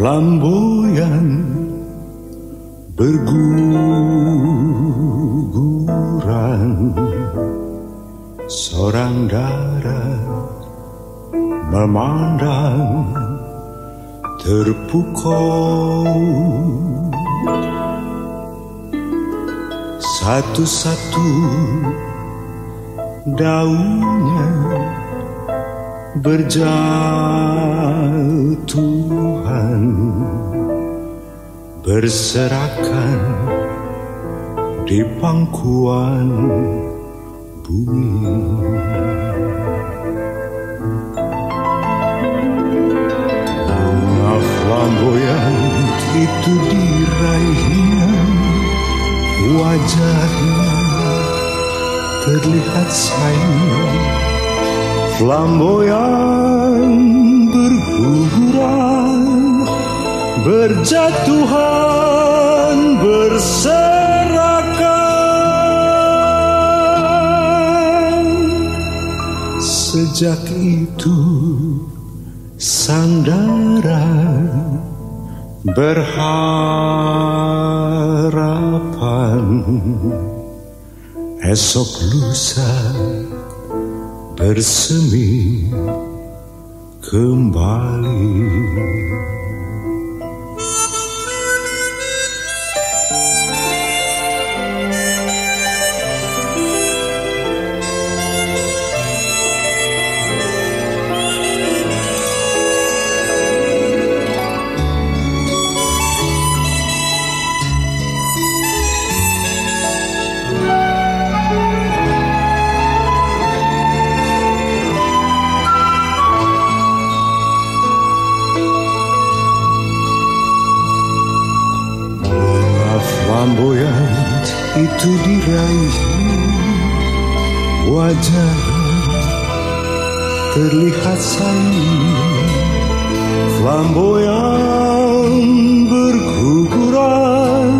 Flamboyan berguguran Seorang darah memandang terpukul Satu-satu daunnya berjatuhan berserakan di pangkuan bumi. Bunga flamboyan itu diraihnya wajahnya terlihat sayang. Flamboyan berguguran berjatuhan berserakan sejak itu sandara berharapan esok lusa bersemi kembali. Itu diraihnya wajah terlihat sayang flamboyan berguguran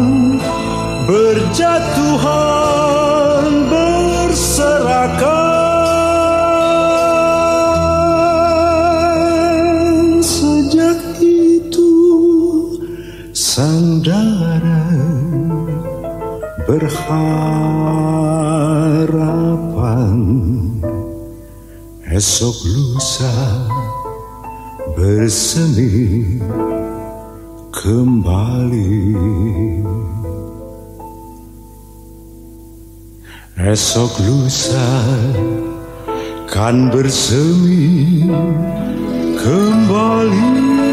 berjatuhan berharapan. Esok lusa bersemi kembali. Esok lusa kan bersemi kembali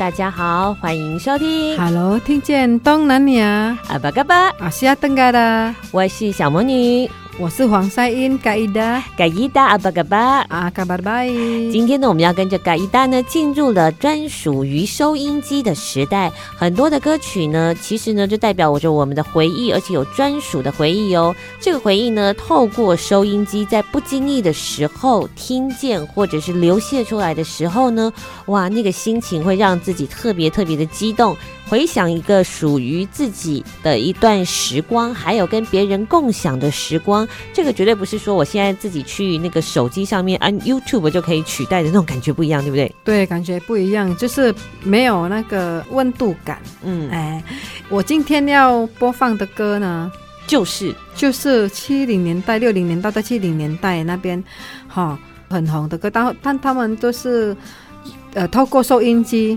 大家好，欢迎收听。Hello，听见东南亚阿巴嘎巴，阿西亚登嘎达，我是小魔女。我是黄赛英，嘎伊达，嘎伊达阿巴嘎巴，啊嘎巴拜。今天呢，我们要跟着嘎伊达呢，进入了专属于收音机的时代。很多的歌曲呢，其实呢，就代表着我们的回忆，而且有专属的回忆哦。这个回忆呢，透过收音机，在不经意的时候听见，或者是流泻出来的时候呢，哇，那个心情会让自己特别特别的激动。回想一个属于自己的一段时光，还有跟别人共享的时光，这个绝对不是说我现在自己去那个手机上面按 YouTube 就可以取代的那种感觉不一样，对不对？对，感觉不一样，就是没有那个温度感。嗯，哎，我今天要播放的歌呢，就是就是七零年代、六零年代到七零年代那边，哈、哦，很红的歌，但但他们都是呃透过收音机。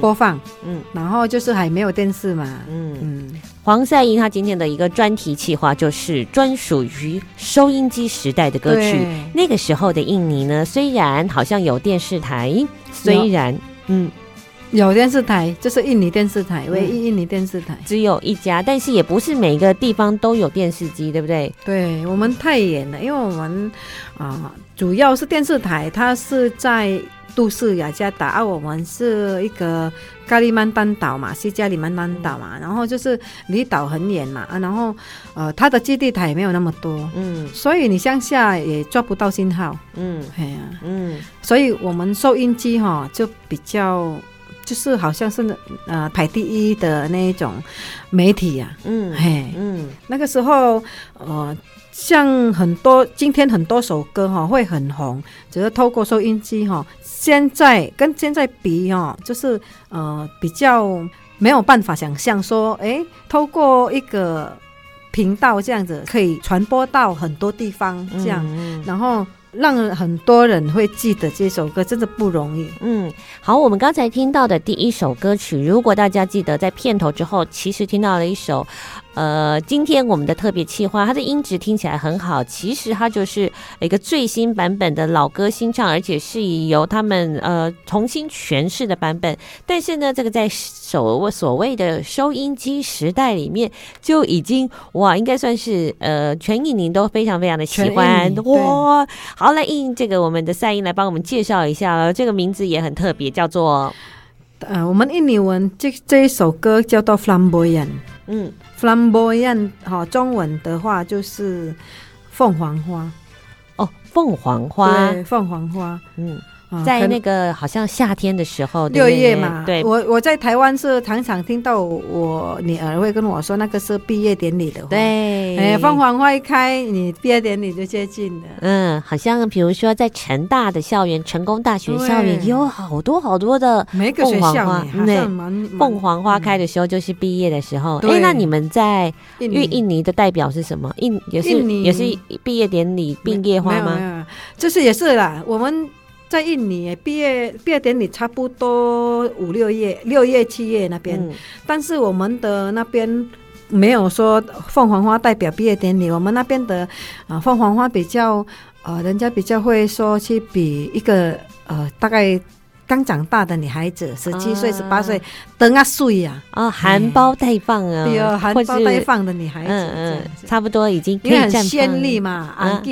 播放，嗯，然后就是还没有电视嘛，嗯。嗯。黄赛英他今天的一个专题企划就是专属于收音机时代的歌曲。那个时候的印尼呢，虽然好像有电视台，虽然嗯。有电视台，就是印尼电视台，唯一印尼电视台。只有一家，但是也不是每个地方都有电视机，对不对？对，我们太远了，因为我们啊，主要是电视台，它是在。都市雅加达啊，我们是一个加里曼丹岛嘛，是加里曼丹岛嘛，然后就是离岛很远嘛啊，然后呃，它的基地台也没有那么多，嗯，所以你乡下也抓不到信号，嗯，哎呀，嗯，所以我们收音机哈就比较就是好像是呃排第一的那一种媒体呀，嗯，嘿，嗯，那个时候呃。像很多今天很多首歌哈会很红，只是透过收音机哈。现在跟现在比哈，就是呃比较没有办法想象说，诶，透过一个频道这样子可以传播到很多地方这样，嗯、然后。让很多人会记得这首歌，真的不容易。嗯，好，我们刚才听到的第一首歌曲，如果大家记得在片头之后，其实听到了一首，呃，今天我们的特别企划，它的音质听起来很好，其实它就是一个最新版本的老歌新唱，而且是以由他们呃重新诠释的版本。但是呢，这个在所所谓的收音机时代里面，就已经哇，应该算是呃全印尼都非常非常的喜欢哇。好，来应这个我们的赛英来帮我们介绍一下了，这个名字也很特别，叫做呃，我们印尼文这这一首歌叫做 Flamboyan，嗯，Flamboyan 好，中文的话就是凤凰花，哦，凤凰花，对，凤凰花，嗯。在那个好像夏天的时候，六月嘛，对，我我在台湾是常常听到我女儿会跟我说，那个是毕业典礼的话，对，哎，凤凰花一开，你毕业典礼就接近了。嗯，好像比如说在成大的校园，成功大学校园有好多好多的凤凰花，对，凤凰花开的时候就是毕业的时候。哎，那你们在印印尼的代表是什么？印也是也是毕业典礼毕业花吗？就是也是啦，我们。在印尼毕业毕业典礼差不多五六月六月七月那边，嗯、但是我们的那边没有说凤凰花代表毕业典礼，我们那边的啊凤凰花比较呃人家比较会说去比一个呃大概。刚长大的女孩子，十七岁、十八岁，等啊岁呀，啊，含苞待放啊，对哦，含苞待放的女孩子，嗯嗯，差不多已经可以很纤丽嘛，啊，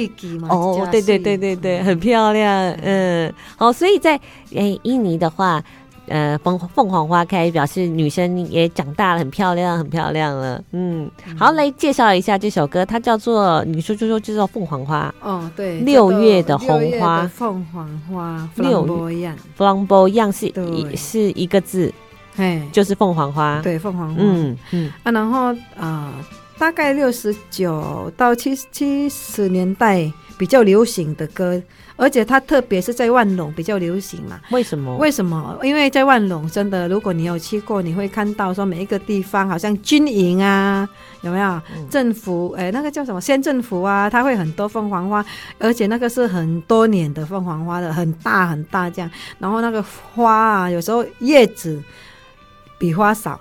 哦，对对对对对，很漂亮，嗯，好，所以在诶印尼的话。呃，凤凤凰花开，表示女生也长大了，很漂亮，很漂亮了。嗯，好，来介绍一下这首歌，它叫做，你说就说就叫凤凰花。哦，对，六月的红花，凤凰花，六月，flamboyant 是一是一个字，嘿，就是凤凰花。对，凤凰花。嗯嗯啊，然后啊，大概六十九到七七十年代比较流行的歌。而且它特别是在万隆比较流行嘛？为什么？为什么？因为在万隆真的，如果你有去过，你会看到说每一个地方好像军营啊，有没有？嗯、政府哎，那个叫什么县政府啊？它会很多凤凰花，而且那个是很多年的凤凰花的，很大很大这样。然后那个花啊，有时候叶子比花少，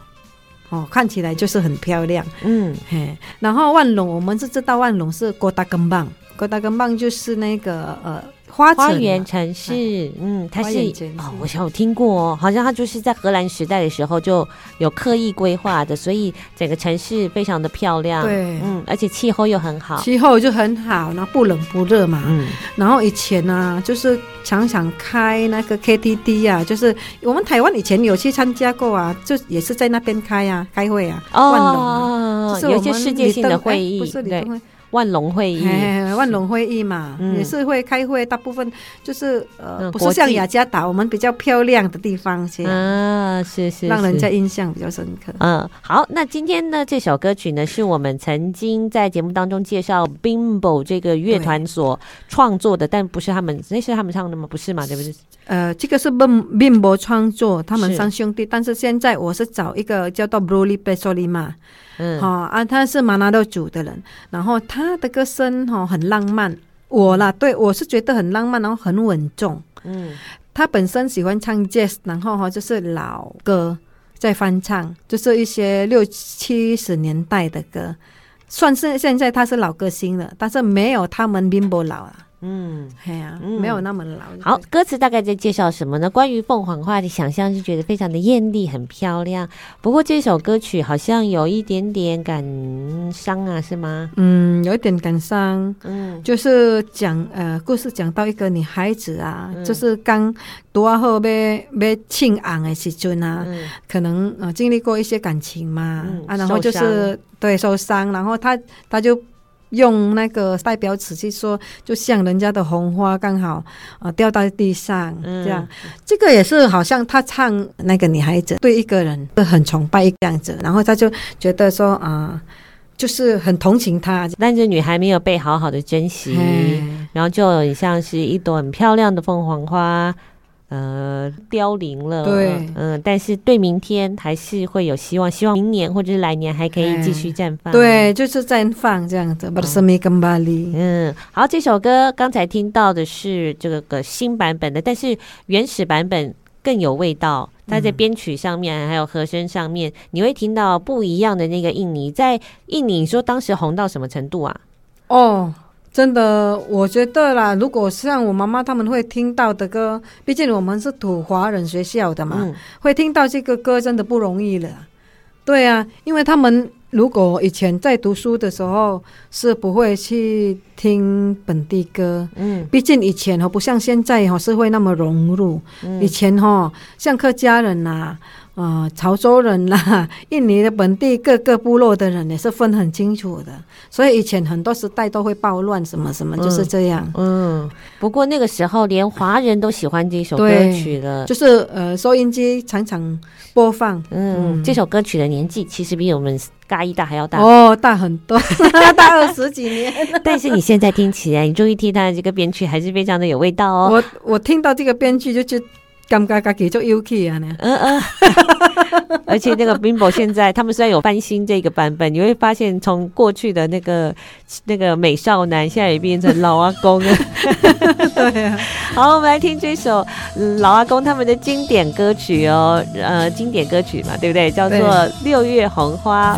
哦，看起来就是很漂亮。嗯嘿。然后万隆，我们是知道万隆是哥打根棒，哥打根棒就是那个呃。花园城市，嗯，它是哦，我想有听过哦，好像它就是在荷兰时代的时候就有刻意规划的，所以整个城市非常的漂亮，对嗯，而且气候又很好，气候就很好，然后不冷不热嘛。嗯，然后以前呢、啊，就是常常开那个 K T D 啊，就是我们台湾以前有去参加过啊，就也是在那边开啊，开会啊，万隆啊，哦，就是有一些世界性的会议，对万隆会议，哎，万隆会议嘛，嗯也是会开会，大部分就是呃，嗯不是像雅加达，我们比较漂亮的地方去，啊，是是，让人家印象比较深刻。嗯，好，那今天呢，这首歌曲呢，是我们曾经在节目当中介绍 Bimbo 这个乐团所创作的，但不是他们，那是他们唱的吗？不是嘛？对不对？呃，这个是 Bim Bimbo 创作，他们三兄弟，但是现在我是找一个叫做 Bruli Pesoli 嘛。嗯，哦、啊，他是马纳多族的人，然后他的歌声哈、很浪漫，我啦，对我是觉得很浪漫，然后很稳重。嗯，他本身喜欢唱 jazz，然后哈就是老歌在翻唱，就是一些六七十年代的歌，算是现在他是老歌星了，但是没有他们 Bimbo 老啊，嗯，哎呀、嗯没有那么老。好，歌词大概在介绍什么呢？关于凤凰花的想象是觉得非常的艳丽，很漂亮。不过这首歌曲好像有一点点感伤啊，是吗？嗯，有一点感伤。嗯就是讲呃，故事讲到一个女孩子啊，嗯就是刚读完后被被庆昂的时阵啊，嗯可能呃经历过一些感情嘛，然后就是对受伤，然后她她就用那个代表词去说，就像人家的红花刚好啊、呃、掉到地上、嗯。这样，这个也是好像他唱那个女孩子对一个人是很崇拜一个样子，然后他就觉得说啊、呃，就是很同情他，但是女孩没有被好好的珍惜。然后就很像是一朵很漂亮的凤凰花，呃，凋零了。对嗯、但是对明天还是会有希望，希望明年或者是来年还可以继续绽放。对，就是绽放这样子。嗯，好，这首歌刚才听到的是这个个新版本的，但是原始版本更有味道。它在编曲上面还有和声上面，你会听到不一样的那个印尼。在印尼，你说当时红到什么程度啊？哦，真的，我觉得啦，如果像我妈妈他们会听到的歌，毕竟我们是土华人学校的嘛，嗯会听到这个歌真的不容易了。对啊，因为他们如果以前在读书的时候是不会去听本地歌，嗯毕竟以前哈不像现在哈是会那么融入。嗯以前哦像客家人呐、啊。啊、潮州人啦，印尼的本地各个部落的人也是分很清楚的，所以以前很多时代都会暴乱什么什么，就是这样。嗯，不过那个时候连华人都喜欢这首歌曲的，就是呃，收音机常常播放。嗯，嗯这首歌曲的年纪其实比我们嘎一大还要大哦，大很多，大二十几年。但是你现在听起来，你注意听它的这个编曲，还是非常的有味道哦。我我听到这个编剧就觉得。感觉自己就 UK 啊，嗯嗯，而且那个 Bimbo 现在他们虽然有翻新这个版本，你会发现从过去的那个那个美少男，现在也变成老阿公了。对啊，好，我们来听这首老阿公他们的经典歌曲哦，呃，经典歌曲嘛，对不对？叫做《六月红花》，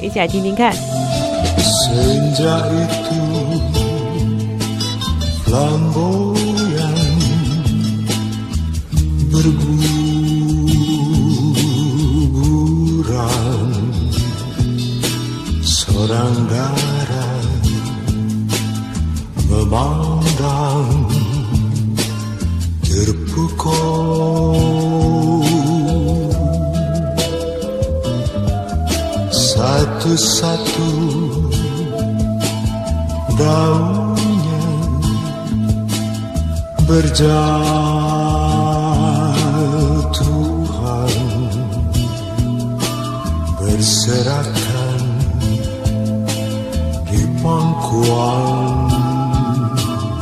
一起来听听看。Berguguran seranggaran memandang terpukul satu-satu daunnya berjatuhan berserakan di pangkuan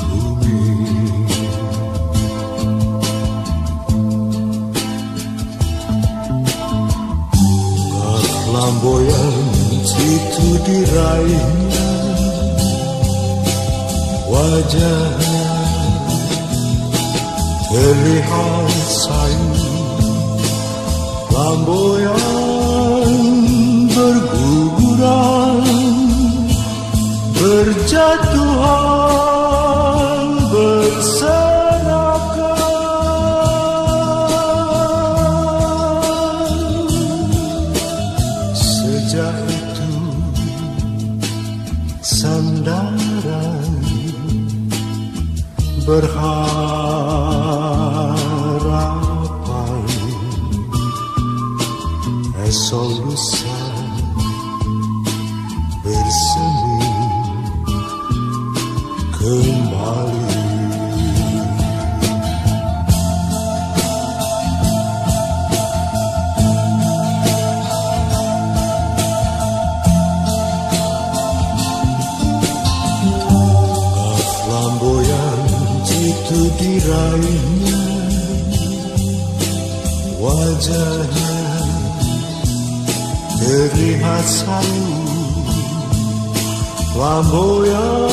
bumi. Bunga flamboyan itu diraihnya wajahnya terlihat sayu flamboyan berjatuhan Vamos ya.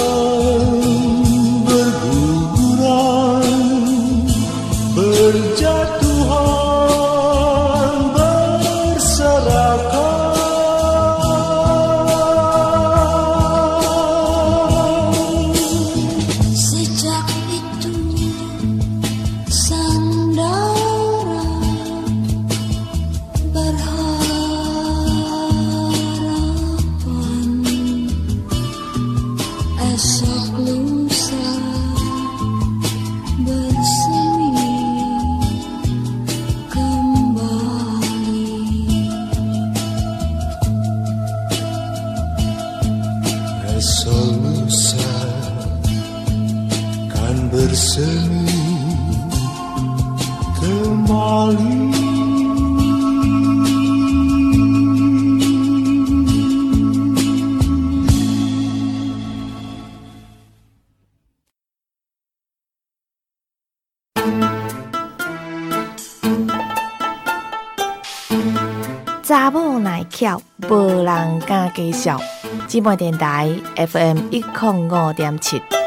姊妹电台 FM 一零五点七。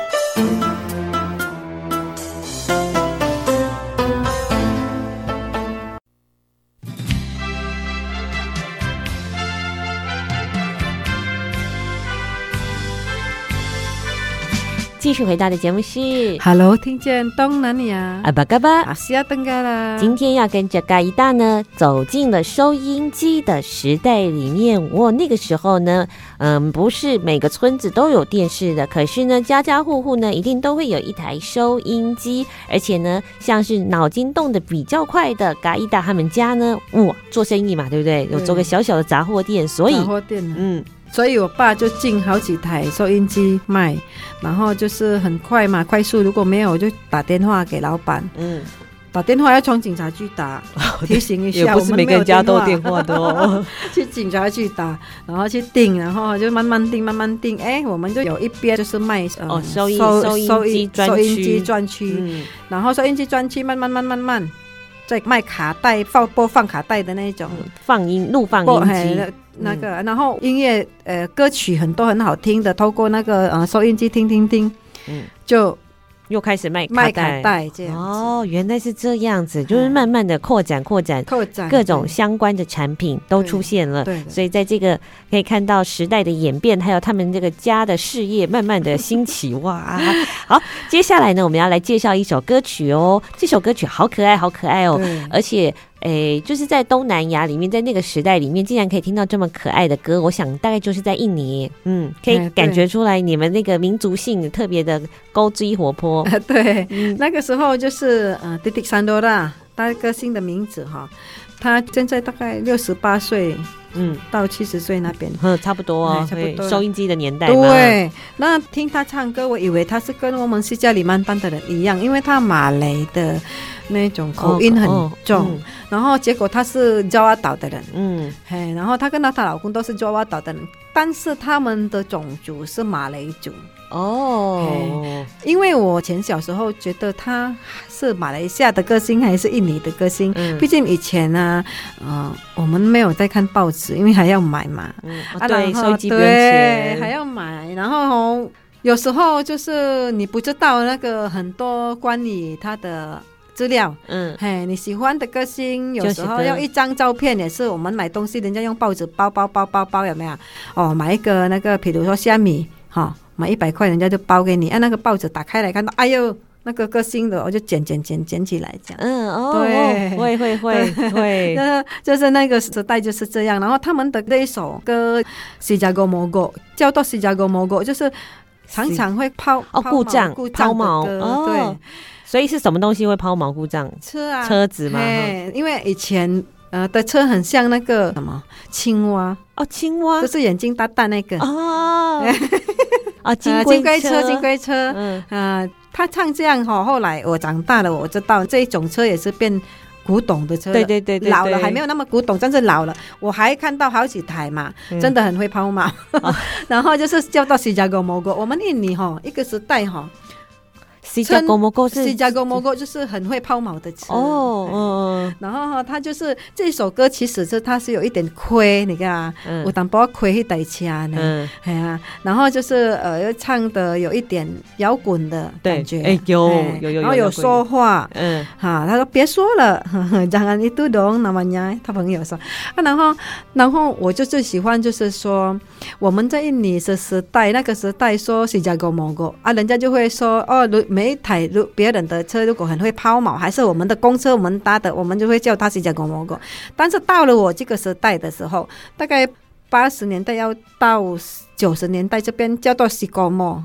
续回到的节目是 Hello，听见东南亚阿巴嘎巴。阿西亚登嘎啦。今天要跟着嘎一大呢，走进了收音机的时代里面。我、哦、那个时候呢，嗯，不是每个村子都有电视的，可是呢，家家户户呢，一定都会有一台收音机。而且呢，像是脑筋动的比较快的嘎一大他们家呢，哇，做生意嘛，对不对？有做个小小的杂货店，所以，杂货店，嗯。所以我爸就进好几台收音机卖，然后就是很快嘛，快速。如果没有，我就打电话给老板。嗯，打电话要从警察局打，提醒一下。也不是每个人家都有电话的哦。去警察局打，然后去订，然后就慢慢订，慢慢订。哎，我们就有一边就是卖、嗯、哦收音收收音机收音机专区，嗯、然后收音机专区慢慢慢慢慢在卖卡带放播放卡带的那种、嗯、放音录放音机。那个，然后音乐呃歌曲很多很好听的，透过那个呃收音机听听听，嗯，就又开始卖卖卡带这样。哦，原来是这样子，就是慢慢的扩展扩展扩展，各种相关的产品都出现了。对，所以在这个可以看到时代的演变，还有他们这个家的事业慢慢的兴起。哇，好，接下来呢，我们要来介绍一首歌曲哦。这首歌曲好可爱，好可爱哦，而且。诶，就是在东南亚里面，在那个时代里面，竟然可以听到这么可爱的歌，我想大概就是在印尼，嗯，可以感觉出来你们那个民族性特别的高追活泼。对，嗯、那个时候就是呃，迪迪桑多拉，大歌星的名字哈，他现在大概六十八岁，嗯，到七十岁那边，嗯，差不多哦，差不多收音机的年代。对，那听他唱歌，我以为他是跟我们西加里曼丹的人一样，因为他马来的。那种口音很重，哦哦嗯、然后结果他是爪哇岛的人，嗯，嘿，然后她跟她她老公都是爪哇岛的人，但是他们的种族是马来族哦。因为我前小时候觉得他是马来西亚的歌星还是印尼的歌星，嗯、毕竟以前呢、啊，嗯、呃，我们没有在看报纸，因为还要买嘛，嗯，啊、对，收机不用钱，还要买，然后有时候就是你不知道那个很多关于他的。资料，嗯，嘿，你喜欢的歌星，有时候要一张照片，也是我们买东西，人家用报纸包包包包包，有没有？哦，买一个那个，比如说虾米，哈、哦，买一百块，人家就包给你，按、啊、那个报纸打开来看到，哎呦，那个歌新的，我就捡捡捡捡起来这样。嗯哦，对。会会会会，那 就是那个时代就是这样。然后他们的那一首歌《西加哥摩哥》叫做《西加哥摩哥》，就是常常会抛哦故障故抛锚哦，对，所以是什么东西会抛锚故障？车啊，车子嘛，嘿因为以前呃的车很像那个什么青蛙，哦，青蛙。就是眼睛大大那个。哦，啊，金呃龟龟车，金龟车，嗯。呃，他唱这样哈，后来我长大了，我知道这一种车也是变古董的车了，对对对对，老了还没有那么古董，真是老了，我还看到好几台嘛，嗯。真的很会抛锚。然后就是叫到新加哥摩哥，我们印尼哈一个时代哈，西加哥摩哥是西加哥摩哥就是很会抛锚的车哦，对嗯然后哈，他就是这首歌，其实是他是有一点亏，你看我当不亏一台车呢，嗯，哎呀，然后就是呃，又唱的有一点摇滚的感觉，哎有哎。有有有然后有说话，嗯。哈，他说别说了，呵呵让人一都懂那么呀，他朋友说。啊，然后然后我就最喜欢就是说我们在印尼的时代，那个时代说西加哥摩哥啊，人家就会说哦，如每一台如别人的车如果很会抛锚，还是我们的公车我们搭的，我们就会叫他西加哥摩哥。但是到了我这个时代的时候，大概八十年代要到九十年代这边叫做西高莫。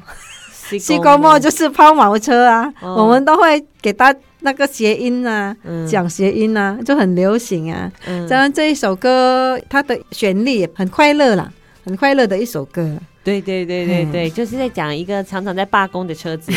西高莫就是抛锚车啊，我们都会给他那个谐音啊，讲谐音啊，就很流行啊。嗯这样这一首歌，它的旋律很快乐啦，很快乐的一首歌。对对对对对，就是在讲一个常常在罢工的车子，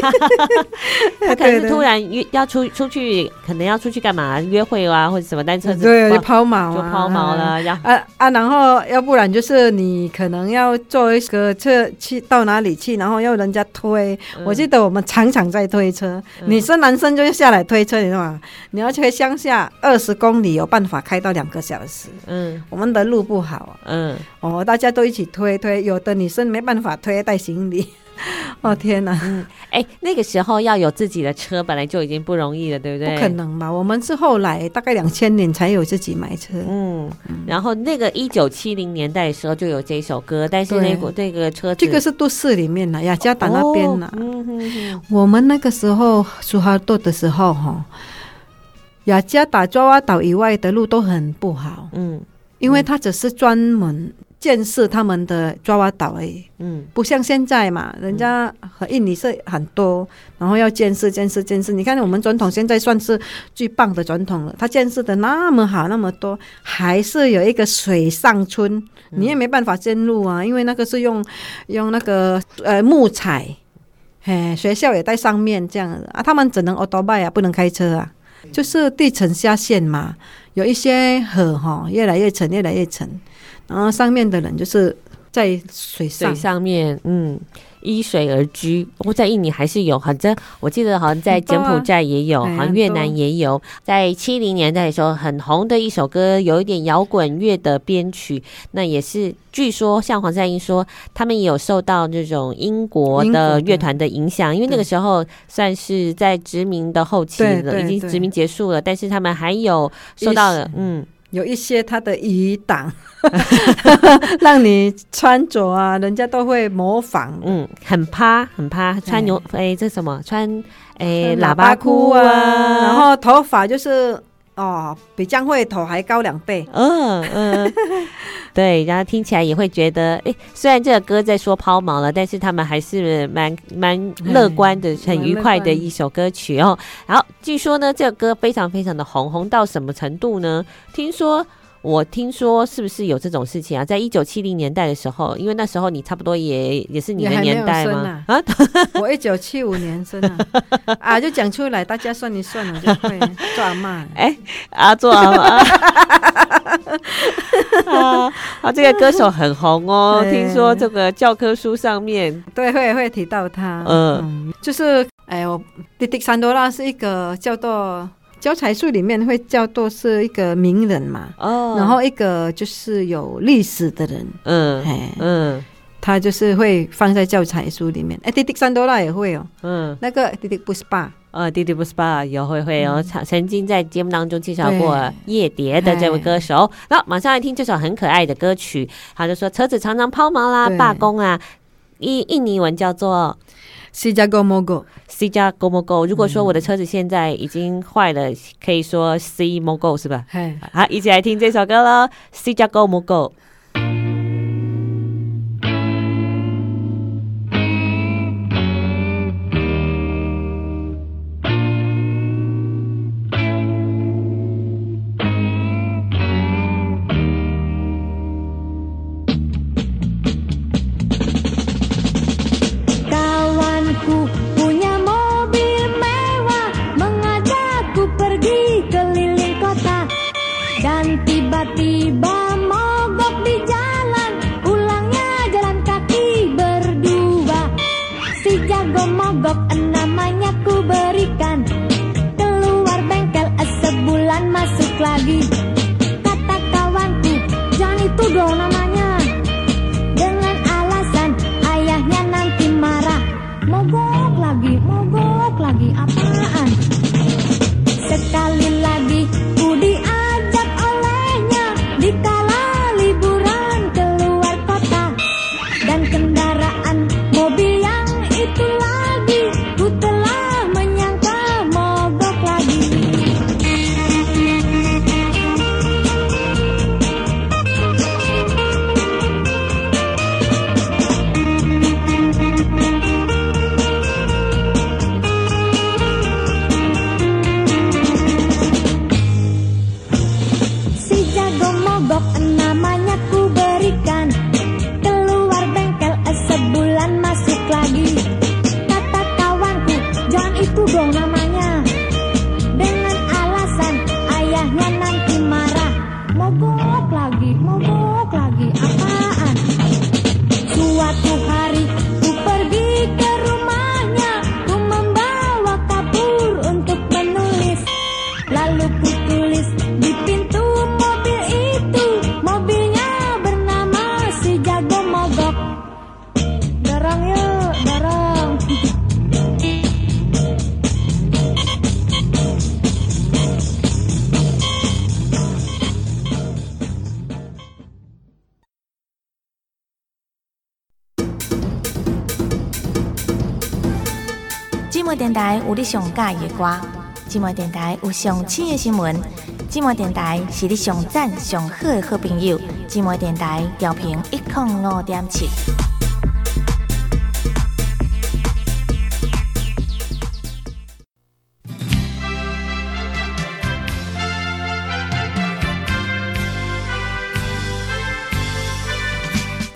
他可能是突然约要出出去，可能要出去干嘛？约会啊，或者什么，单车子 对，就就抛锚啊，抛锚了，然后啊啊，然后要不然就是你可能要坐一个车去到哪里去，然后要人家推。嗯。我记得我们常常在推车，嗯。女生男生就下来推车，你知道吗？你要去乡下二十公里，有办法开到两个小时。嗯。我们的路不好嗯，哦，大家都一起推推，有的女生没办法推，带行李。哦天哪，哎，那个时候要有自己的车，本来就已经不容易了，对不对？不可。能吧？我们是后来大概两千年才有自己买车。嗯，然后那个一九七零年代的时候就有这首歌，但是那个那个车子这个是都市里面的雅加达那边呢、哦嗯哼哼我们那个时候苏哈多的时候哈，雅加达爪哇岛以外的路都很不好，嗯因为它只是专门建设他们的爪哇岛而已，嗯。不像现在嘛，人家和印尼是很多，然后要建设建设建设。你看我们总统现在算是最棒的总统了，他建设的那么好那么多，还是有一个水上村，你也没办法进入啊，因为那个是用用那个呃木材，嘿，学校也在上面这样啊，他们只能 auto bike 啊，不能开车啊，就是地层下陷嘛，有一些河哈越来越沉越来越沉，然后上面的人就是在水上水。上面，嗯，依水而居。不过在印尼还是有，好像我记得好像在柬埔寨也有，啊好像越南也有。在七零年代的时候很红的一首歌，有一点摇滚乐的编曲，那也是据说像黄赛英说，他们也有受到这种英国的的乐团的影响，因为那个时候算是在殖民的后期了，已经殖民结束了，但是他们还有受到了嗯。有一些他的余档，让你穿着啊，人家都会模仿。嗯，很趴，很趴，穿牛哎，这什么穿哎喇喇叭裤啊，然后头发就是哦，比江惠头还高两倍。嗯嗯，对，然后听起来也会觉得，哎，虽然这个歌在说抛锚了，但是他们还是蛮蛮乐观的，很愉快的一首歌曲哦。然后据说呢，这个歌非常非常的红，红到什么程度呢？听说。我听说是不是有这种事情啊？在一九七零年代的时候，因为那时候你差不多也也是你的年代嘛。啊，我一九七五年生啊，啊，就讲出来，大家算一算，我就会做阿妈。哎，啊，做阿妈啊，啊，这个歌手很红哦，听说这个教科书上面对会会提到他。嗯，嗯，就是哎，我迪迪桑多拉是一个叫做。教材书里面会叫做是一个名人嘛，哦，然后一个就是有历史的人，嗯嘿嗯，他就是会放在教材书里面。哎，迪迪桑多拉也会哦，嗯，那个迪迪布斯巴，呃，弟弟不是爸有会会哦，曾曾经在节目当中介绍过对。叶蝶的这位歌手。那马上来听这首很可爱的歌曲，他就说车子常常抛锚啦，对。罢工啊。印印尼文叫做 Sijago Mogo。C 加 Go Mo Go。如果说我的车子现在已经坏了，可以说 C Mo Go 是吧？嘿，好，一起来听这首歌喽，C 加 Go Mo Go。有你上喜欢的歌，寂寞电台有上新的新闻，寂寞电台是你上赞上好的好朋友。寂寞电台调频一零五点七。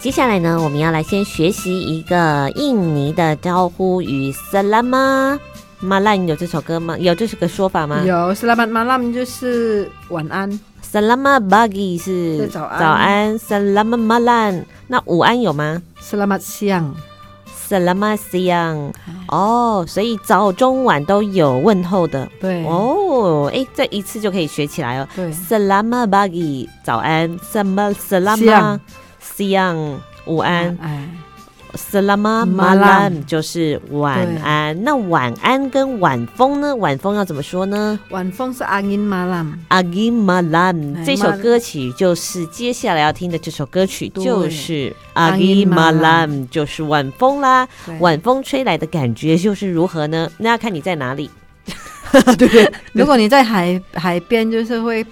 接下来呢，我们要来先学习一个印尼的招呼语 “Selamat Malam”，有这首歌吗？有这是个说法吗？有 Selamat malam 就是晚安，Selamat pagi 是是早安早安，Selamat malam 那午安有吗 Selamat siang。？Selamat siang 哦，所以早中晚都有问候的对，哦。哎，这一次就可以学起来哦。对 Selamat pagi 早安，Selamat Selamat Siang siang 午安。哎，Selamat Malam 就是晚安。那晚安跟晚风呢？晚风要怎么说呢晚风是 angin malam。？Agi malam 哎这首歌曲就是接下来要听的这首歌曲，就是 Angin Agi malam malam，就是晚风啦。晚风吹来的感觉就是如何呢？那要看你在哪里。对，如果你在海海边，就是会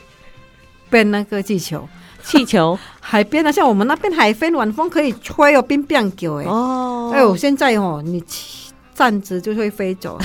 变那个气球。气球 海边啊，像我们那边海边，晚风可以吹哦，冰冰球哎。哦，哎呦，现在哦，你站着就会飞走。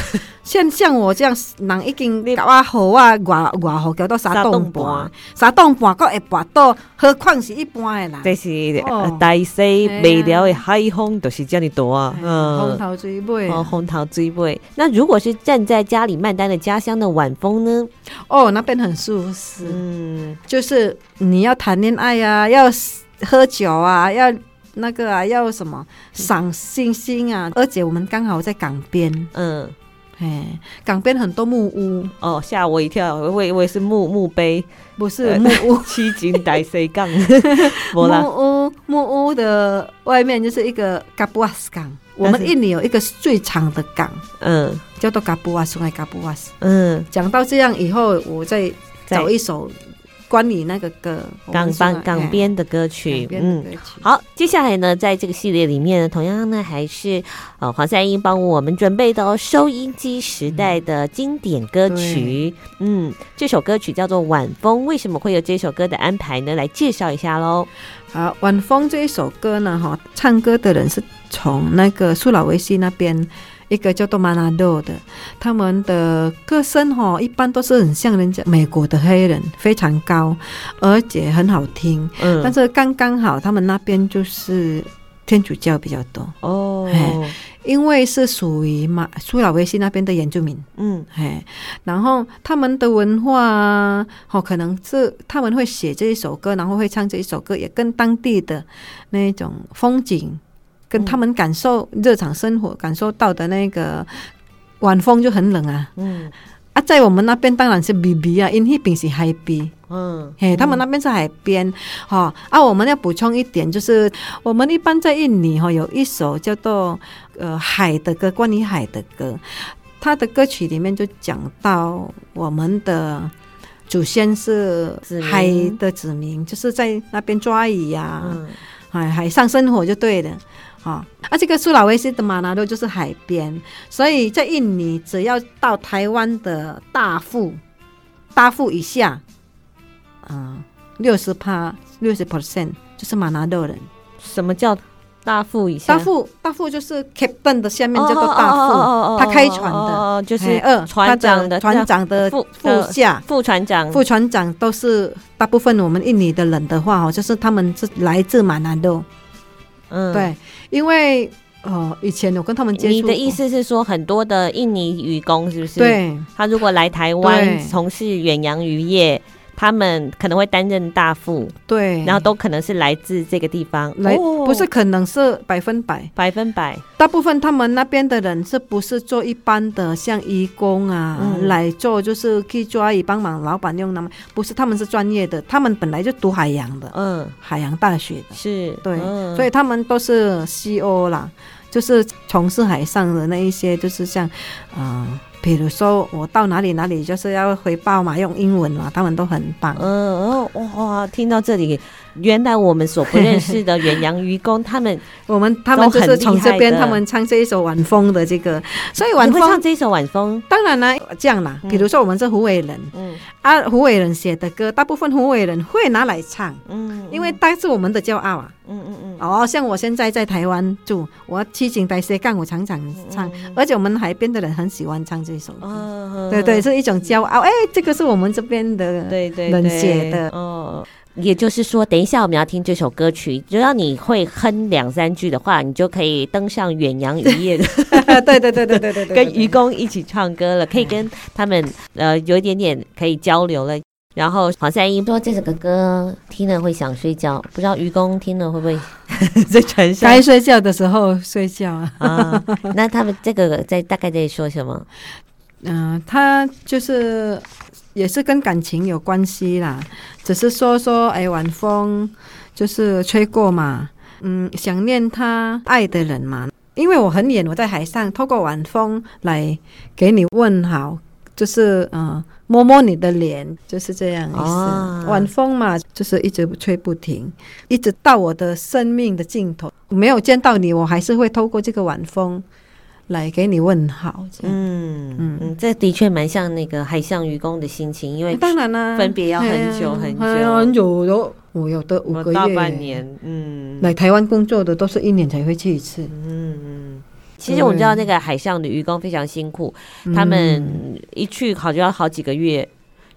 像像我这样，人已经甲我好啊，外外河叫做三栋半，三栋半个会跋倒，何况是一般的人。这是大西未了的海风，就是这样大啊。风头水尾哦，红桃追尾。那如果是站在加里曼丹的家乡的晚风呢？哦，那边很舒适，嗯，就是你要谈恋爱啊，要喝酒啊，要那个啊，要什么赏星星啊，而且我们刚好在港边，嗯，哎，港边很多木屋，哦，吓我一跳，我以为是墓墓碑，不是木屋。七景大西港，木，屋木屋的外面就是一个嘎布瓦斯港。我们印尼有一个最长的港，嗯。叫做嘎布瓦斯，嘎布瓦斯。嗯，讲到这样以后，我再找一首关于那个歌，港版港边的歌曲，嗯，好，接下来呢，在这个系列里面呢，同样呢还是呃黄赛英帮我们准备的收音机时代的经典歌曲，嗯，这首歌曲叫做《晚风》，为什么会有这首歌的安排呢？来介绍一下喽。好，《晚风》这一首歌呢，哈，唱歌的人是从那个苏老维西那边。一个叫做马纳多的，他们的歌声哈，一般都是很像人家美国的黑人，非常高，而且很好听。嗯，但是刚刚好，他们那边就是天主教比较多哦，因为是属于马苏拉维西那边的原住民。嗯，嘿，然后他们的文化哦，可能是他们会写这一首歌，然后会唱这一首歌，也跟当地的那种风景。跟他们感受日常生活感受到的那个晚风就很冷啊，嗯。啊，在我们那边当然是 B B 啊，因为那边是海边，嗯，嘿，他们那边是海边，哈啊，我们要补充一点，就是我们一般在印尼哈有一首叫做呃海的歌，关于海的歌，他的歌曲里面就讲到我们的祖先是海的子民，就是在那边抓鱼呀、啊，海海上生活就对了。啊，啊，这个苏拉威西的马纳多就是海边，所以在印尼，只要到台湾的大富，大富以下，啊，六十趴，六十 percent 就是马纳多人。什么叫大富以下？大富，大富就是 captain 的下面叫做大富，他开船的，就是二船长的船长的副副下副船长，副船长都是大部分我们印尼的人的话哦，就是他们是来自马纳多。嗯，对，因为呃，以前我跟他们接触，你的意思是说，很多的印尼渔工是不是？对，他如果来台湾从事远洋渔业，他们可能会担任大副，对，然后都可能是来自这个地方，来不是可能是百分百，百分百，大部分他们那边的人是不是做一般的像义工啊，嗯、来做就是去抓鱼帮忙老板用那么，不是他们是专业的，他们本来就读海洋的，嗯，海洋大学的，是对，嗯、所以他们都是 CO 啦，就是从事海上的那一些，就是像，嗯、呃。比如说我到哪里哪里就是要回报嘛，用英文嘛，他们都很棒。嗯嗯，哇，听到这里，原来我们所不认识的远洋渔工，他们 我们他们就是从这边，他们唱这一首晚风的这个，所以晚风唱这一首晚风，当然呢这样啦。比如说我们是湖北人，嗯。啊，湖北人写的歌，大部分湖北人会拿来唱，嗯，因为他是我们的骄傲啊。嗯嗯嗯，哦，像我现在在台湾住，我七情带斜杠，我常常唱，而且我们海边的人很喜欢唱这首歌，对对，是一种骄傲。哎，这个是我们这边的对对。人写的。哦，也就是说，等一下我们要听这首歌曲，只要你会哼两三句的话，你就可以登上远洋渔业的，对对对对对对，跟愚公一起唱歌了，可以跟他们呃有一点点可以交流了。然后黄三英说：“这首歌歌听了会想睡觉，不知道愚公听了会不会 在船上该睡觉的时候睡觉啊？啊那他们这个在大概在说什么？嗯、呃，他就是也是跟感情有关系啦，只是说说哎，晚风就是吹过嘛，嗯，想念他爱的人嘛，因为我很远，我在海上，透过晚风来给你问好，就是嗯。呃”摸摸你的脸，就是这样意思。哦、晚风嘛，就是一直吹不停，一直到我的生命的尽头，没有见到你，我还是会透过这个晚风来给你问好。嗯嗯嗯，这的确蛮像那个海上愚公的心情，因为当然啦，分别要很久很久，很久都我有的五个月，大半年。嗯，来台湾工作的都是一年才会去一次。嗯嗯。其实我们知道那个海上的渔工非常辛苦，对他们一去好就要好几个月，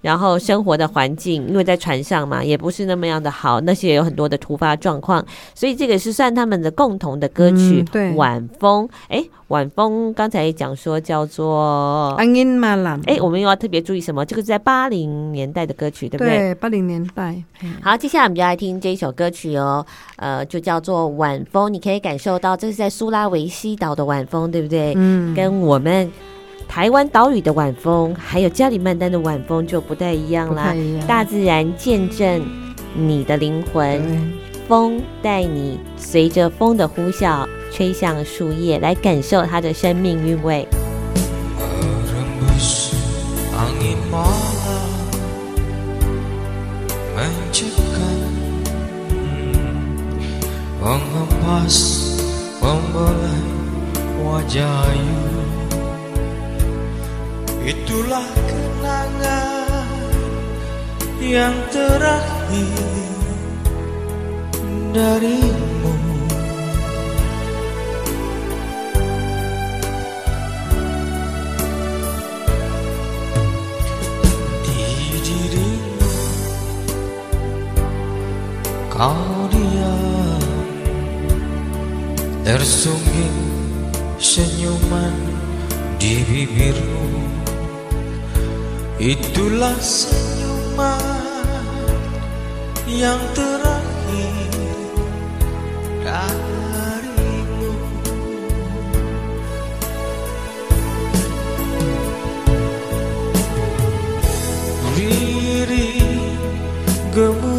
然后生活的环境因为在船上嘛，也不是那么样的好，那些也有很多的突发状况，所以这个是算他们的共同的歌曲。嗯、对，晚风，哎，晚风刚才讲说叫做安音马兰，哎，我们又要特别注意什么？这个是在八零年代的歌曲，对不对？对，八零年代。好，接下来我们就来听这一首歌曲哦，呃，就叫做晚风，你可以感受到这是在苏拉维西岛的晚风，对不对？嗯，跟我们。台湾岛屿的晚风，还有加里曼丹的晚风就不太一样啦。大自然见证你的灵魂，风带你随着风的呼啸吹向树叶，来感受它的生命韵味。Itulah kenangan yang terakhir darimu. Di dirimu kau diam tersungging senyuman di bibirmu itulah senyuman yang terakhir darimu. Diri gemuruh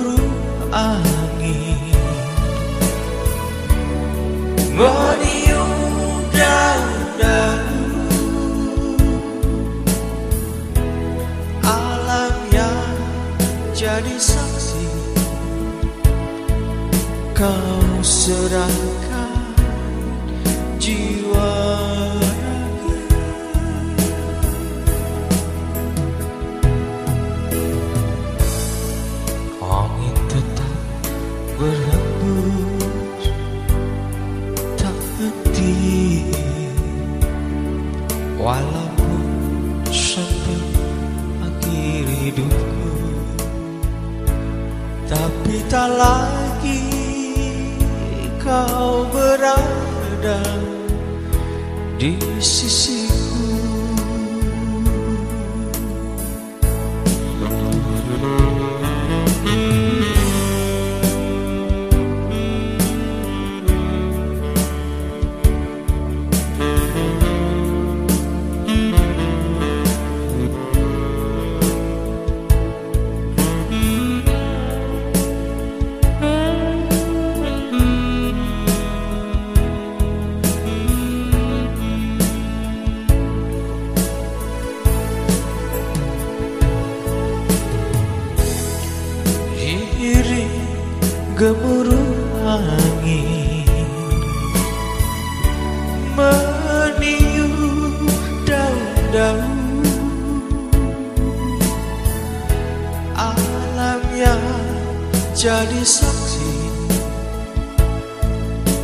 jadi saksi.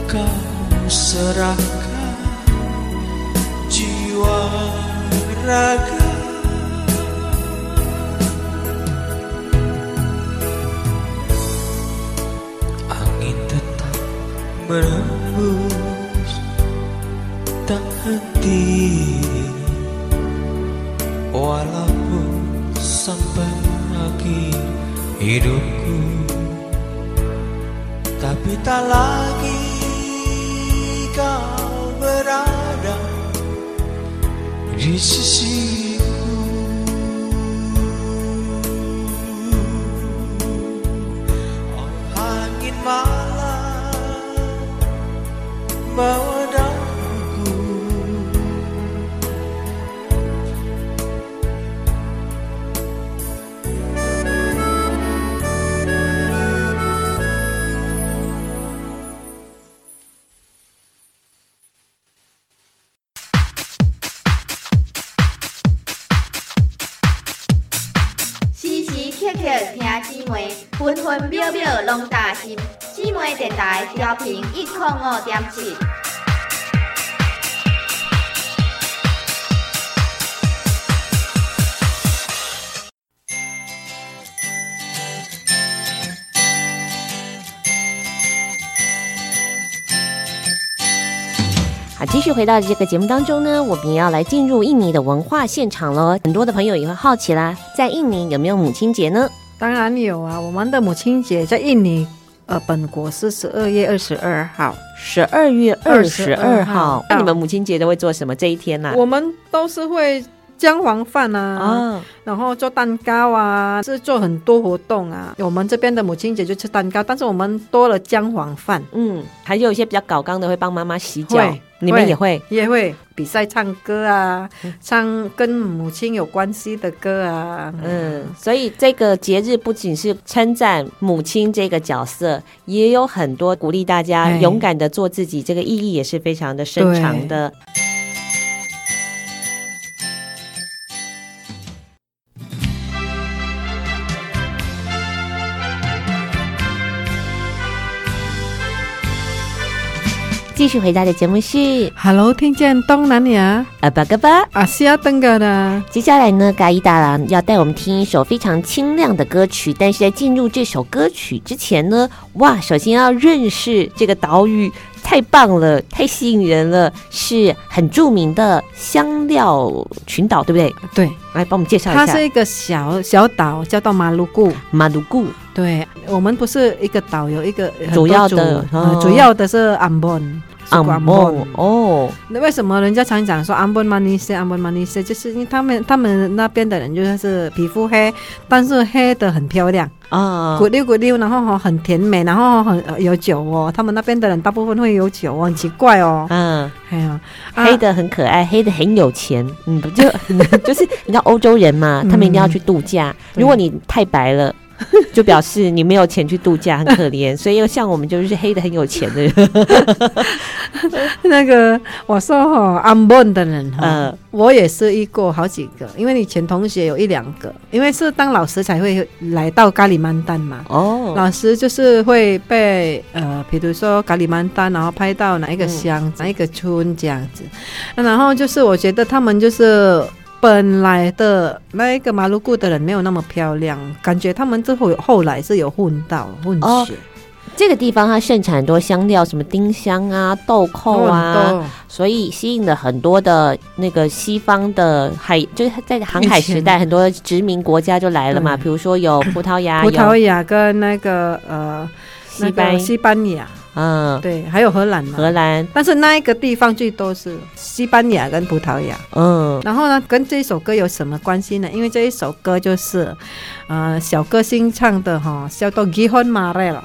Kau serahkan jiwa raga. Angin tetap berhembus Tak henti. Walaupun sampai akhir hidupku Tapi tak lagi kau berada Di sisiku Oh, angin malam bawa 调频一点五点七。好，继续回到这个节目当中呢，我们要来进入印尼的文化现场喽。很多的朋友也会好奇啦，在印尼有没有母亲节呢？当然有啊，我们的母亲节在印尼，呃，本国是十二月二十二号，十二月二十二号。号那你们母亲节都会做什么？这一天呢、啊？我们都是会姜黄饭啊，啊，然后做蛋糕啊，是做很多活动啊。我们这边的母亲节就吃蛋糕，但是我们多了姜黄饭。嗯，还有一些比较搞刚的会帮妈妈洗脚，你们也会也会比赛唱歌啊，唱跟母亲有关系的歌啊。嗯，所以这个节日不仅是称赞母亲这个角色，也有很多鼓励大家勇敢的做自己，这个意义也是非常的深长的。继续回答的节目是 Hello，听见东南亚阿巴嘎巴阿西亚登嘎的。接下来呢，嘎伊达郎要带我们听一首非常清亮的歌曲。但是在进入这首歌曲之前呢，哇，首先要认识这个岛屿，太棒了，太吸引人了，是很著名的香料群岛，对不对？对，来帮我们介绍一下。它是一个小小岛，叫到马鲁固。马鲁固，对，我们不是一个岛，有一个主要的，呃、主要的是安本。安本哦，那为什么人家常讲说安本马尼西，安本马尼西，就是因为他们他们那边的人就是皮肤黑，但是黑的很漂亮啊，骨溜骨溜，然后很甜美，然后很有酒哦。他们那边的人大部分会有酒哦，很奇怪哦。嗯，哎呀，黑的很可爱，黑的很有钱。嗯，就 就是你知道欧洲人嘛，他们一定要去度假。如果你太白了。就表示你没有钱去度假，很可怜。所以像我们就是黑的很有钱的人。那个我说哈，安本的人哈，嗯、我也是遇过好几个。因为你前同学有一两个，因为是当老师才会来到咖喱曼丹嘛。哦，老师就是会被呃，比如说咖喱曼丹，然后拍到哪一个乡、嗯、哪一个村这样子。然后就是我觉得他们就是。本来的那一个马鲁固的人没有那么漂亮，感觉他们之后后来是有混到混血。哦，这个地方它盛产很多香料，什么丁香啊、豆蔻啊，所以吸引了很多的那个西方的海，就是在航海时代，很多殖民国家就来了嘛。比如说有葡萄牙，葡萄牙跟那个呃，西班西班牙。嗯，对，还有荷兰嘛，荷兰，但是那一个地方最多是西班牙跟葡萄牙。嗯，然后呢，跟这一首歌有什么关系呢？因为这一首歌就是，呃，小歌星唱的哈，叫做 Gihon Marel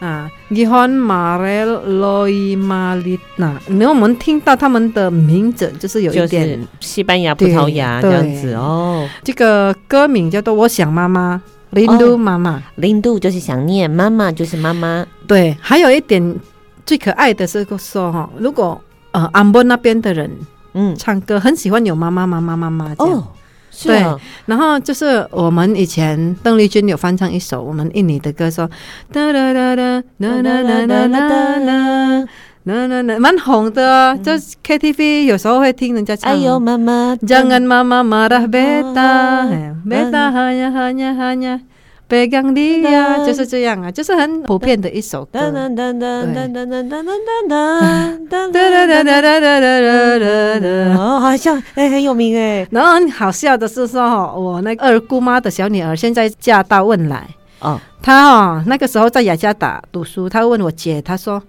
啊，Gihon Marel Loi Malitna。然后我们听到他们的名字，就是有一点西班牙、葡萄牙这样子哦。这个歌名叫做《我想妈妈》。林都妈妈，零度就是想念，妈妈就是妈妈。对，还有一点最可爱的是说哈，如果呃安波那边的人嗯唱歌很喜欢有妈妈妈妈妈妈这样，哦，是啊。对，然后就是我们以前邓丽君有翻唱一首我们印尼的歌，说哒哒哒哒哒哒哒哒哒。那那那蛮红的，就 KTV 有时候会听人家唱。哎呦妈妈，Jangan mama marah beta，beta hanya hanya hanya pegang dia，就是这样啊，就是很普遍的一首歌。噔噔噔噔噔噔噔噔噔噔噔噔噔噔噔噔噔，哦，好像哎很有名哎。然后很好笑的是说，我那个二姑妈的小女儿现在嫁到汶来。哦，她哦那个时候在雅加达读书，她问我姐，她说。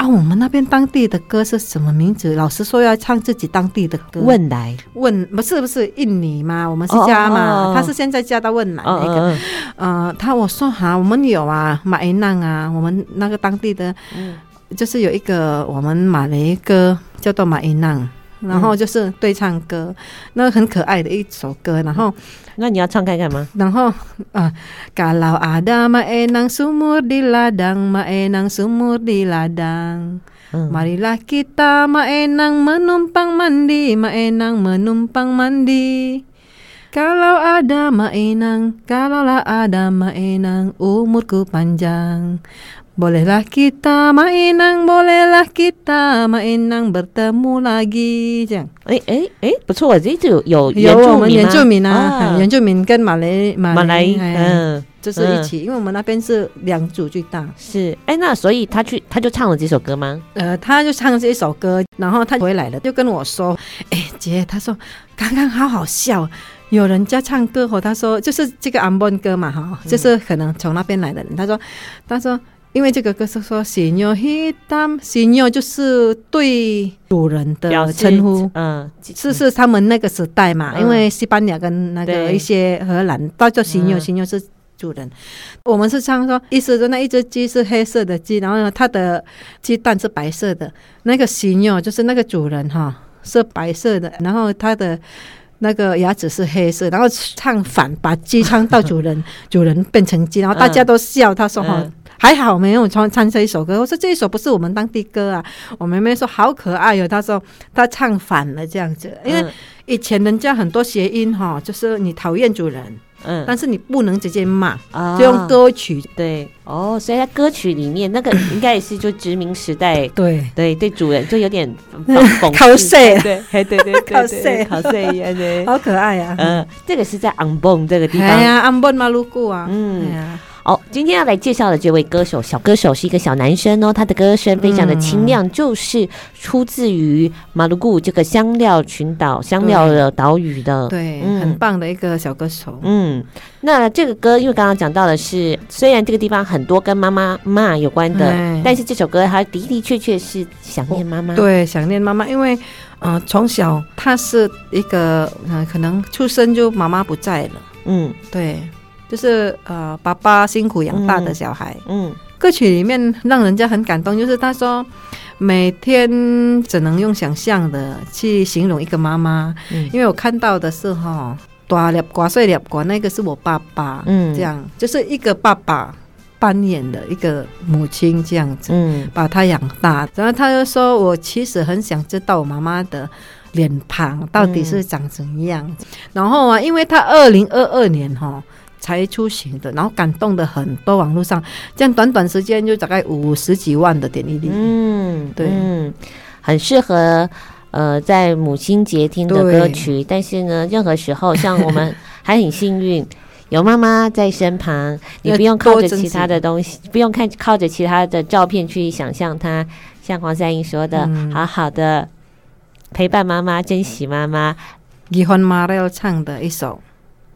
啊，我们那边当地的歌是什么名字？老师说要唱自己当地的歌。汶莱，汶不是不是印尼吗？我们是家嘛，他是现在嫁到汶莱那个。呃，他我说哈，我们有啊，马伊娜啊，我们那个当地的，就是有一个我们马来歌叫做马伊娜，然后就是对唱歌，那个很可爱的一首歌，然后。那你要唱看看吗？然后啊，Kalau ada maenang sumur di ladang, maenang sumur di ladang, marilah kita maenang menumpang mandi, maenang menumpang mandi. Kalau ada maenang, kalaulah ada maenang, umurku panjang. Bolehlah kita mainang, bolehlah kita mainang bertemu lagi，这样。哎哎哎，不错，这就有有我们原住民啊，原住民跟马来马来嗯，就是一起，因为我们那边是两组最大。是，哎，那所以他去他就唱了这首歌吗？呃，他就唱了这一首歌，然后他回来了，就跟我说，哎姐，他说刚刚好好笑，有人家唱歌和他说就是这个安邦歌嘛哈，就是可能从那边来的人，他说他说。因为这个歌是说 “Señor Hitam”，“Señor” 就是对主人的称呼，嗯，是是他们那个时代嘛，嗯、因为西班牙跟那个一些荷兰，都叫 “Señor”，“Señor” 是主人。我们是唱说，意思说那一只鸡是黑色的鸡，然后呢，它的鸡蛋是白色的，那个 “Señor” 就是那个主人哈，是白色的，然后它的那个牙齿是黑色，然后唱反，把鸡唱到主人，主人变成鸡，然后大家都笑，他说哈。还好没有唱唱这一首歌，我说这一首不是我们当地歌啊。我妹妹说好可爱哟、哦，她说她唱反了这样子，因为以前人家很多谐音哈，就是你讨厌主人，嗯，但是你不能直接骂，啊、就用歌曲，对，哦，所以在歌曲里面那个应该也是就殖民时代，对。对对，主人就有点讽 考碎，对，对对对，考碎考碎一样的，好可爱啊，嗯，这个是在安邦这个地方，哎呀，安邦马路固啊，嗯。哎好，今天要来介绍的这位歌手，小歌手是一个小男生哦，他的歌声非常的清亮，嗯、就是出自于马鲁古这个香料群岛、香料的岛屿的，对，嗯、很棒的一个小歌手。嗯，那这个歌，因为刚刚讲到的是，虽然这个地方很多跟妈妈骂有关的，哎、但是这首歌它的的确确是想念妈妈，对，想念妈妈，因为呃，从小他是一个呃，可能出生就妈妈不在了，嗯，对。就是呃，爸爸辛苦养大的小孩。嗯，嗯，歌曲里面让人家很感动，就是他说每天只能用想象的去形容一个妈妈。嗯，因为我看到的是哈，大了瓜碎粒瓜，那个是我爸爸。嗯，这样就是一个爸爸扮演的一个母亲这样子。嗯，把他养大。然后他就说，我其实很想知道我妈妈的脸庞到底是长怎样。嗯，然后啊，因为他二零二二年哈。才出行的，然后感动的很多，网络上这样短短时间就大概五十几万的点击率，嗯，对，嗯，很适合呃在母亲节听的歌曲。但是呢，任何时候像我们还很幸运有妈妈在身旁，你不用靠着其他的东西，不用看靠着其他的照片去想象她。像黄三英说的，嗯、好好的陪伴妈妈，珍惜妈妈。李欢妈都要唱的一首。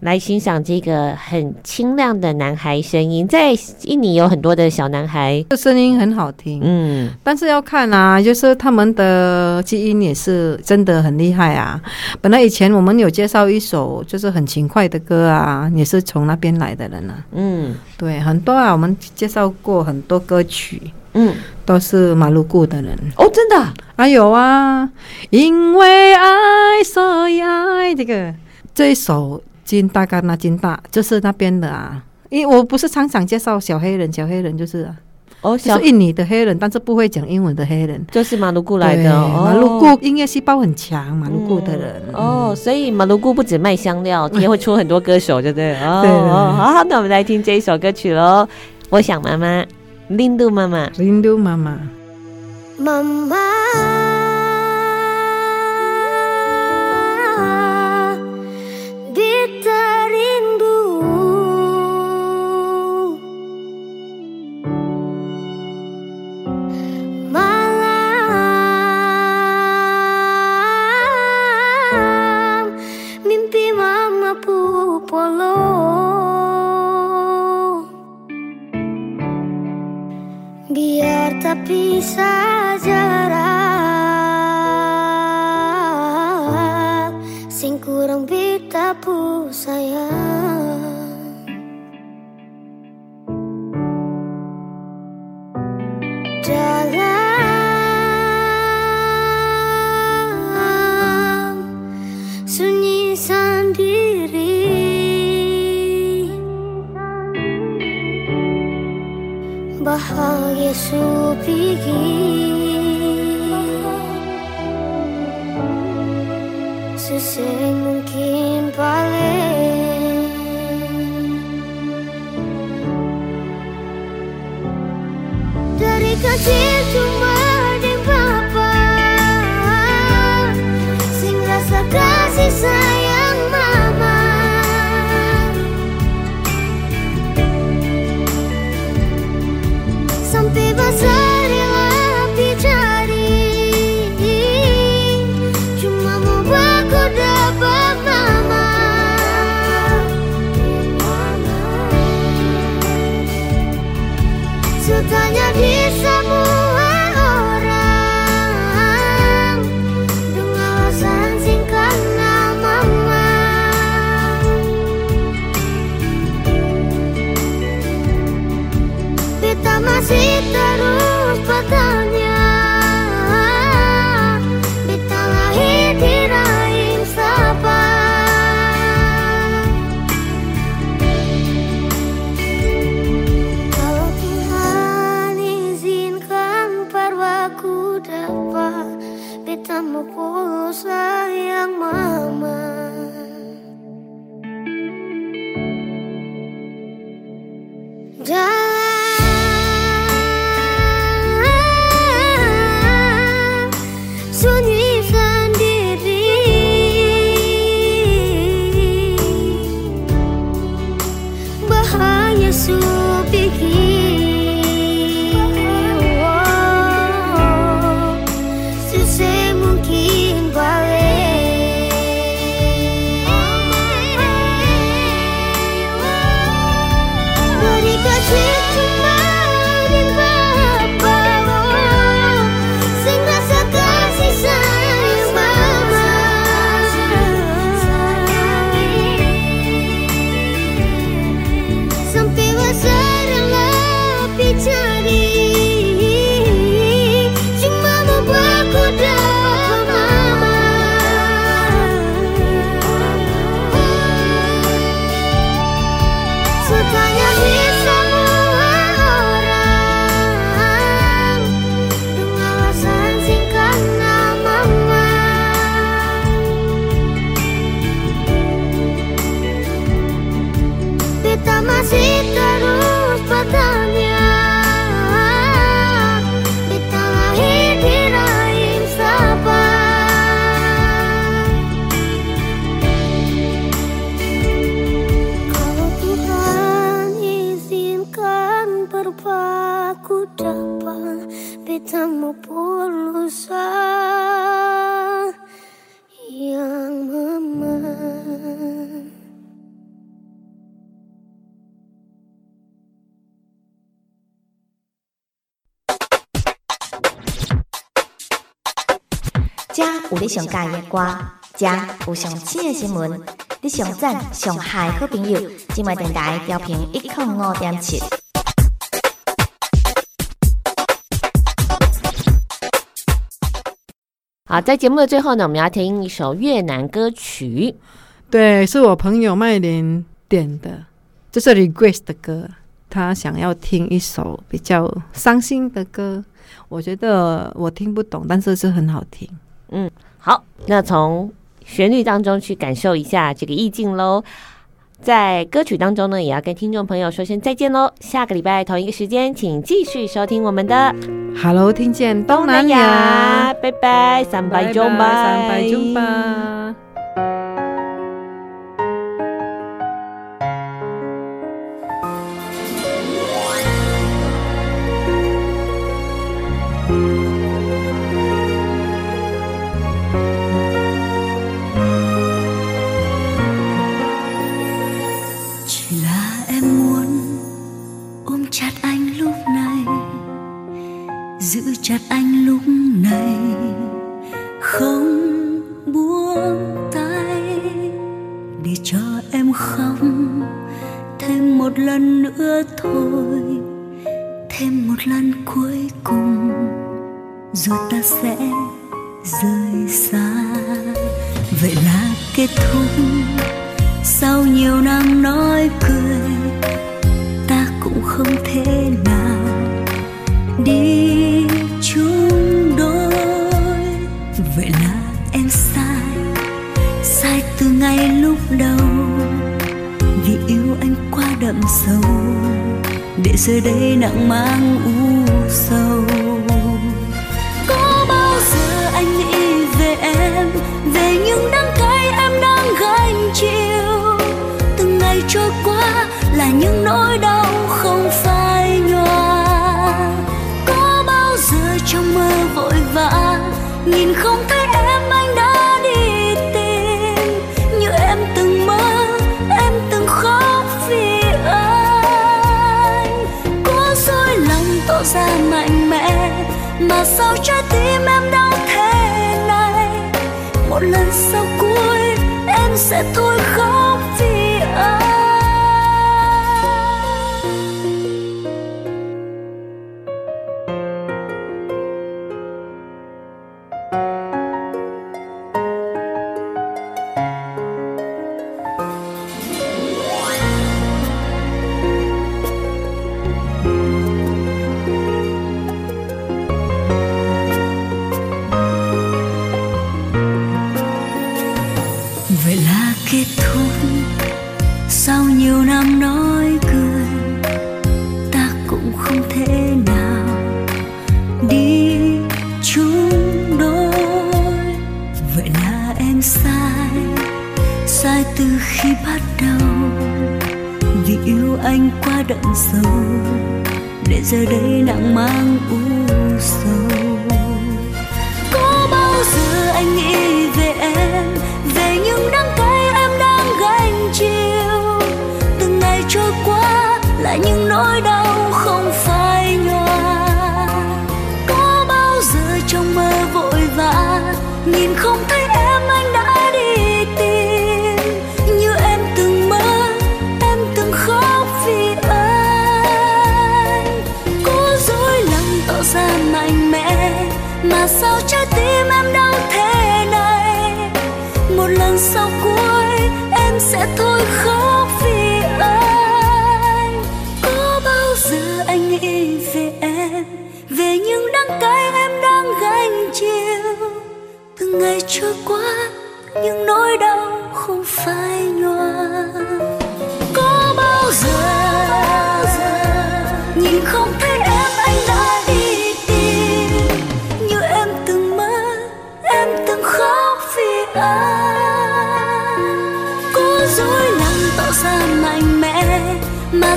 来欣赏这个很清亮的男孩声音，在印尼有很多的小男孩，这声音很好听，嗯，但是要看啊，就是他们的基因也是真的很厉害啊。本来以前我们有介绍一首就是很勤快的歌啊，也是从那边来的人啊，嗯，对，很多啊，我们介绍过很多歌曲，嗯，都是马鲁固的人。哦，真的啊，有啊，因为爱所以爱这个这一首。金大干那金大就是那边的啊，因为我不是常常介绍小黑人，小黑人就是哦，小印尼的黑人，但是不会讲英文的黑人，就是马鲁固来的。马鲁固音乐细胞很强，马鲁固的人哦，所以马鲁固不止卖香料，也会出很多歌手，对不 对？哦，好，那我们来听这一首歌曲喽。我想妈妈，林度妈妈，林度妈妈，妈妈。遮有你上喜欢的歌，遮有上新的新闻，你上赞上嗨好朋友，今晚电台调频一点五点七。好，在节目的最后呢，我们要听一首越南歌曲。对，是我朋友麦琳点的，这是 Regress 的歌，他想要听一首比较伤心的歌，我觉得我听不懂，但是是很好听。嗯，好，那从旋律当中去感受一下这个意境喽。在歌曲当中呢，也要跟听众朋友说声再见喽。下个礼拜同一个时间，请继续收听我们的 Hello，听见东南亚，拜拜，三拜钟吧，三拜钟吧。Vậy là em sai sai từ ngay lúc đầu. Vì yêu anh quá đậm sâu, để giờ đây nặng mang u sầu. Có bao giờ anh nghĩ về em, về những đắng cay em đang gánh chịu? Từng ngày trôi qua là những nỗi đau không phai nhòa. Có bao giờ trong mơ vội vã sao trái tim em đau thế này? Một lần sau cuối, em sẽ thôi khóc vì anh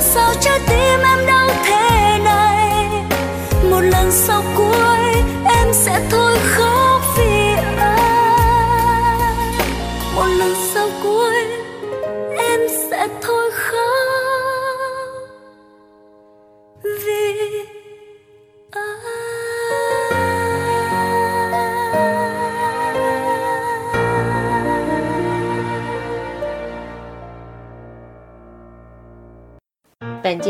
扫着